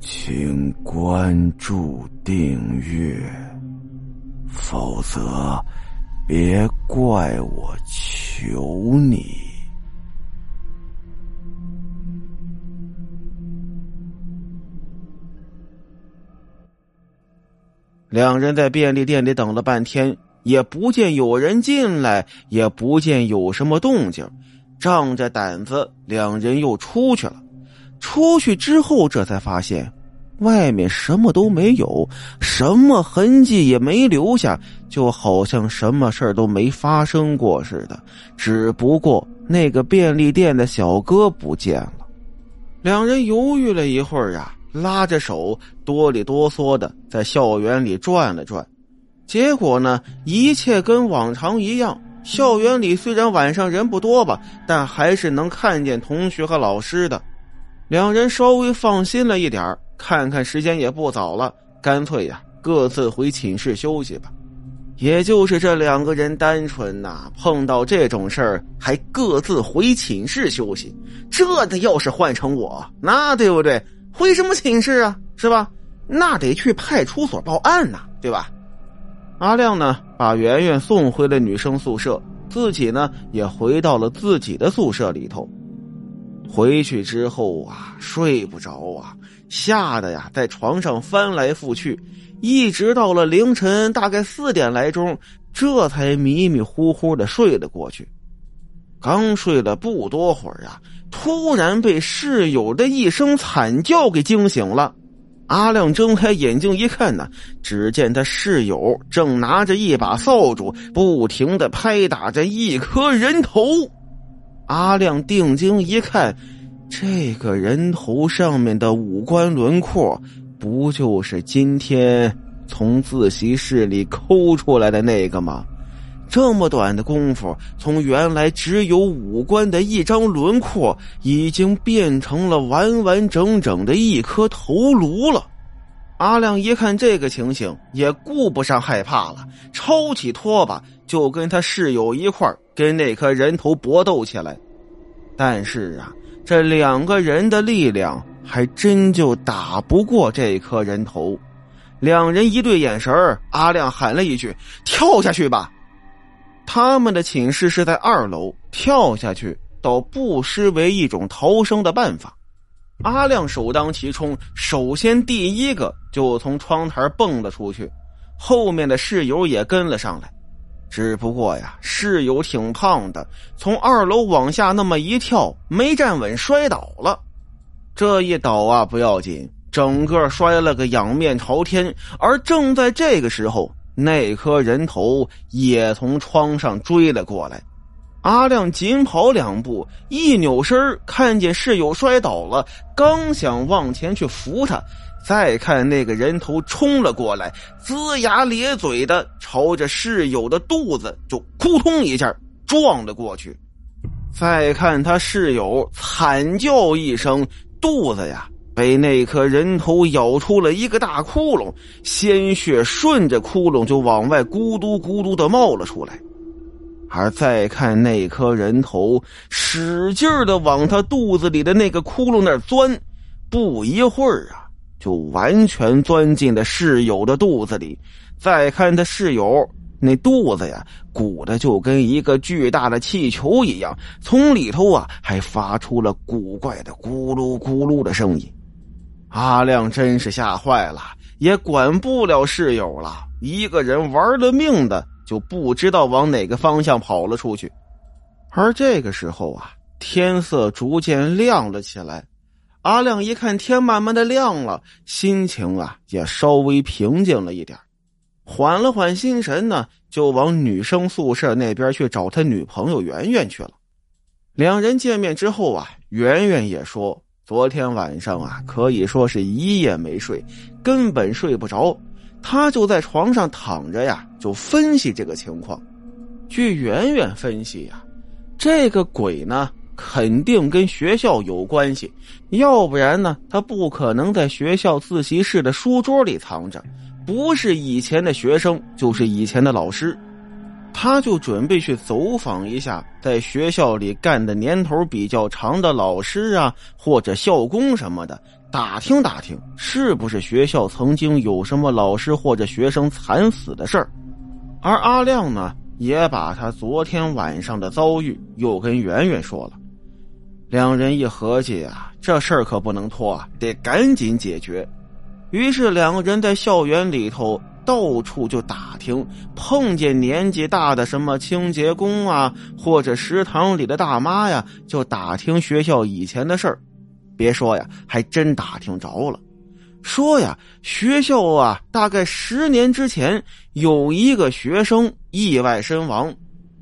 请关注订阅，否则别怪我求你。两人在便利店里等了半天，也不见有人进来，也不见有什么动静。仗着胆子，两人又出去了。出去之后，这才发现外面什么都没有，什么痕迹也没留下，就好像什么事儿都没发生过似的。只不过那个便利店的小哥不见了。两人犹豫了一会儿啊，拉着手哆里哆嗦的在校园里转了转。结果呢，一切跟往常一样。校园里虽然晚上人不多吧，但还是能看见同学和老师的。两人稍微放心了一点看看时间也不早了，干脆呀各自回寝室休息吧。也就是这两个人单纯呐，碰到这种事儿还各自回寝室休息。这的要是换成我，那对不对？回什么寝室啊？是吧？那得去派出所报案呐，对吧？阿亮呢，把圆圆送回了女生宿舍，自己呢也回到了自己的宿舍里头。回去之后啊，睡不着啊，吓得呀，在床上翻来覆去，一直到了凌晨大概四点来钟，这才迷迷糊糊的睡了过去。刚睡了不多会儿啊，突然被室友的一声惨叫给惊醒了。阿亮睁开眼睛一看呢，只见他室友正拿着一把扫帚，不停的拍打着一颗人头。阿亮定睛一看，这个人头上面的五官轮廓，不就是今天从自习室里抠出来的那个吗？这么短的功夫，从原来只有五官的一张轮廓，已经变成了完完整整的一颗头颅了。阿亮一看这个情形，也顾不上害怕了，抄起拖把就跟他室友一块跟那颗人头搏斗起来。但是啊，这两个人的力量还真就打不过这颗人头。两人一对眼神阿亮喊了一句：“跳下去吧。”他们的寝室是在二楼，跳下去倒不失为一种逃生的办法。阿亮首当其冲，首先第一个就从窗台蹦了出去，后面的室友也跟了上来。只不过呀，室友挺胖的，从二楼往下那么一跳，没站稳，摔倒了。这一倒啊，不要紧，整个摔了个仰面朝天。而正在这个时候。那颗人头也从窗上追了过来，阿亮紧跑两步，一扭身看见室友摔倒了，刚想往前去扶他，再看那个人头冲了过来，龇牙咧嘴的朝着室友的肚子就扑通一下撞了过去，再看他室友惨叫一声，肚子呀。被那颗人头咬出了一个大窟窿，鲜血顺着窟窿就往外咕嘟咕嘟的冒了出来。而再看那颗人头，使劲的往他肚子里的那个窟窿那儿钻，不一会儿啊，就完全钻进了室友的肚子里。再看他室友那肚子呀，鼓的就跟一个巨大的气球一样，从里头啊还发出了古怪的咕噜咕噜的声音。阿亮真是吓坏了，也管不了室友了，一个人玩了命的就不知道往哪个方向跑了出去。而这个时候啊，天色逐渐亮了起来。阿亮一看天慢慢的亮了，心情啊也稍微平静了一点，缓了缓心神呢，就往女生宿舍那边去找他女朋友圆圆去了。两人见面之后啊，圆圆也说。昨天晚上啊，可以说是一夜没睡，根本睡不着。他就在床上躺着呀，就分析这个情况。据圆圆分析呀，这个鬼呢，肯定跟学校有关系，要不然呢，他不可能在学校自习室的书桌里藏着。不是以前的学生，就是以前的老师。他就准备去走访一下在学校里干的年头比较长的老师啊，或者校工什么的，打听打听，是不是学校曾经有什么老师或者学生惨死的事儿。而阿亮呢，也把他昨天晚上的遭遇又跟圆圆说了。两人一合计啊，这事儿可不能拖啊，得赶紧解决。于是两个人在校园里头到处就打听，碰见年纪大的什么清洁工啊，或者食堂里的大妈呀，就打听学校以前的事儿。别说呀，还真打听着了。说呀，学校啊，大概十年之前有一个学生意外身亡。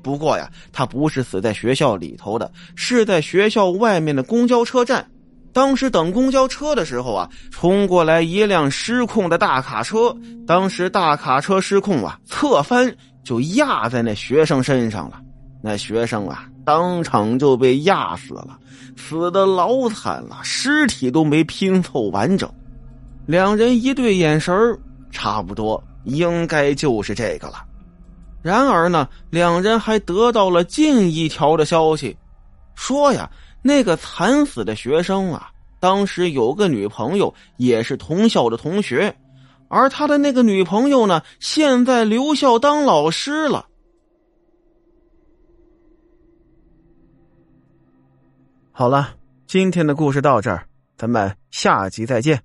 不过呀，他不是死在学校里头的，是在学校外面的公交车站。当时等公交车的时候啊，冲过来一辆失控的大卡车。当时大卡车失控啊，侧翻就压在那学生身上了。那学生啊，当场就被压死了，死的老惨了，尸体都没拼凑完整。两人一对眼神差不多应该就是这个了。然而呢，两人还得到了近一条的消息，说呀，那个惨死的学生啊，当时有个女朋友，也是同校的同学，而他的那个女朋友呢，现在留校当老师了。好了，今天的故事到这儿，咱们下集再见。